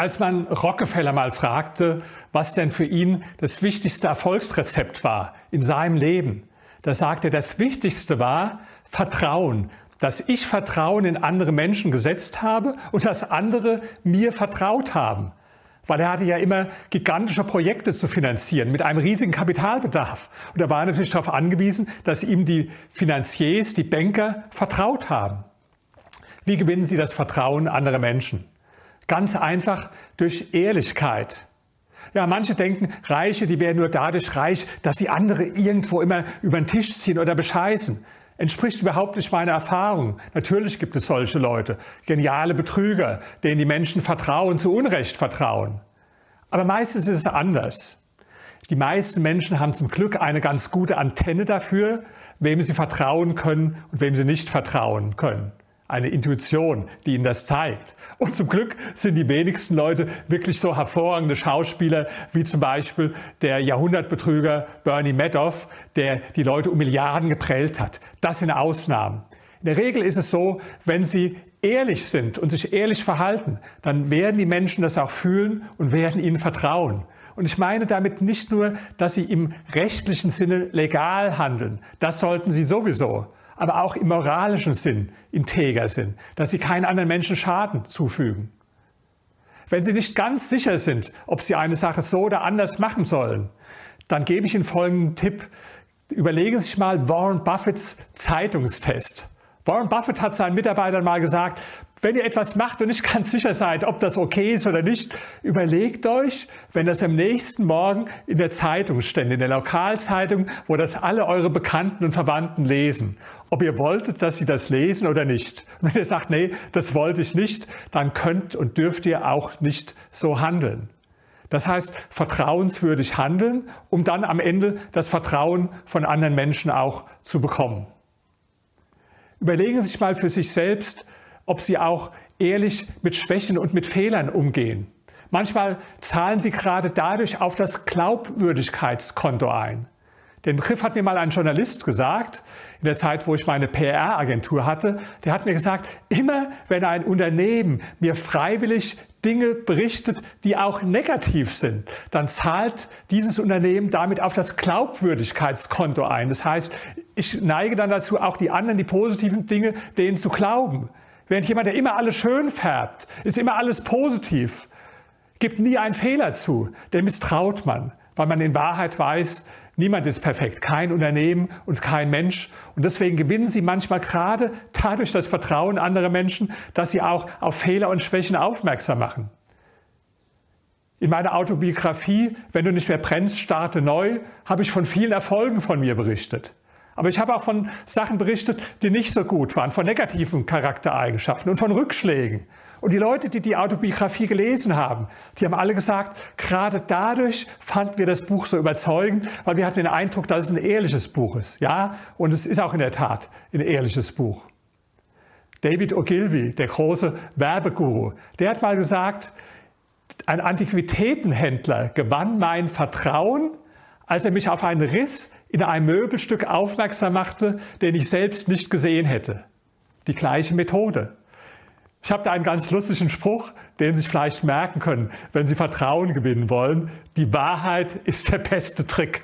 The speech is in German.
Als man Rockefeller mal fragte, was denn für ihn das wichtigste Erfolgsrezept war in seinem Leben, da sagte er, das Wichtigste war Vertrauen, dass ich Vertrauen in andere Menschen gesetzt habe und dass andere mir vertraut haben. Weil er hatte ja immer gigantische Projekte zu finanzieren mit einem riesigen Kapitalbedarf. Und er war natürlich darauf angewiesen, dass ihm die Finanziers, die Banker vertraut haben. Wie gewinnen Sie das Vertrauen anderer Menschen? Ganz einfach durch Ehrlichkeit. Ja, manche denken, Reiche, die wären nur dadurch reich, dass sie andere irgendwo immer über den Tisch ziehen oder bescheißen. Entspricht überhaupt nicht meiner Erfahrung. Natürlich gibt es solche Leute, geniale Betrüger, denen die Menschen vertrauen, zu Unrecht vertrauen. Aber meistens ist es anders. Die meisten Menschen haben zum Glück eine ganz gute Antenne dafür, wem sie vertrauen können und wem sie nicht vertrauen können eine Intuition, die ihnen das zeigt. Und zum Glück sind die wenigsten Leute wirklich so hervorragende Schauspieler wie zum Beispiel der Jahrhundertbetrüger Bernie Madoff, der die Leute um Milliarden geprellt hat. Das sind Ausnahmen. In der Regel ist es so, wenn sie ehrlich sind und sich ehrlich verhalten, dann werden die Menschen das auch fühlen und werden ihnen vertrauen. Und ich meine damit nicht nur, dass sie im rechtlichen Sinne legal handeln. Das sollten sie sowieso aber auch im moralischen Sinn integer sind, dass sie keinen anderen Menschen Schaden zufügen. Wenn Sie nicht ganz sicher sind, ob Sie eine Sache so oder anders machen sollen, dann gebe ich Ihnen folgenden Tipp. Überlegen Sie sich mal Warren Buffetts Zeitungstest. Warren Buffett hat seinen Mitarbeitern mal gesagt, wenn ihr etwas macht und nicht ganz sicher seid, ob das okay ist oder nicht, überlegt euch, wenn das am nächsten Morgen in der Zeitung stände, in der Lokalzeitung, wo das alle eure Bekannten und Verwandten lesen, ob ihr wolltet, dass sie das lesen oder nicht. Und wenn ihr sagt, nee, das wollte ich nicht, dann könnt und dürft ihr auch nicht so handeln. Das heißt, vertrauenswürdig handeln, um dann am Ende das Vertrauen von anderen Menschen auch zu bekommen. Überlegen Sie sich mal für sich selbst, ob Sie auch ehrlich mit Schwächen und mit Fehlern umgehen. Manchmal zahlen Sie gerade dadurch auf das Glaubwürdigkeitskonto ein. Den Begriff hat mir mal ein Journalist gesagt, in der Zeit, wo ich meine PR-Agentur hatte. Der hat mir gesagt, immer wenn ein Unternehmen mir freiwillig Dinge berichtet, die auch negativ sind, dann zahlt dieses Unternehmen damit auf das Glaubwürdigkeitskonto ein. Das heißt, ich neige dann dazu, auch die anderen, die positiven Dinge, denen zu glauben. Während jemand, der immer alles schön färbt, ist immer alles positiv, gibt nie einen Fehler zu, der misstraut man, weil man in Wahrheit weiß, Niemand ist perfekt, kein Unternehmen und kein Mensch. Und deswegen gewinnen sie manchmal gerade dadurch das Vertrauen anderer Menschen, dass sie auch auf Fehler und Schwächen aufmerksam machen. In meiner Autobiografie, wenn du nicht mehr brennst, starte neu, habe ich von vielen Erfolgen von mir berichtet. Aber ich habe auch von Sachen berichtet, die nicht so gut waren, von negativen Charaktereigenschaften und von Rückschlägen. Und die Leute, die die Autobiografie gelesen haben, die haben alle gesagt, gerade dadurch fanden wir das Buch so überzeugend, weil wir hatten den Eindruck, dass es ein ehrliches Buch ist. Ja, und es ist auch in der Tat ein ehrliches Buch. David Ogilvy, der große Werbeguru, der hat mal gesagt, ein Antiquitätenhändler gewann mein Vertrauen, als er mich auf einen Riss in einem Möbelstück aufmerksam machte, den ich selbst nicht gesehen hätte. Die gleiche Methode. Ich habe da einen ganz lustigen Spruch, den Sie sich vielleicht merken können, wenn Sie Vertrauen gewinnen wollen. Die Wahrheit ist der beste Trick.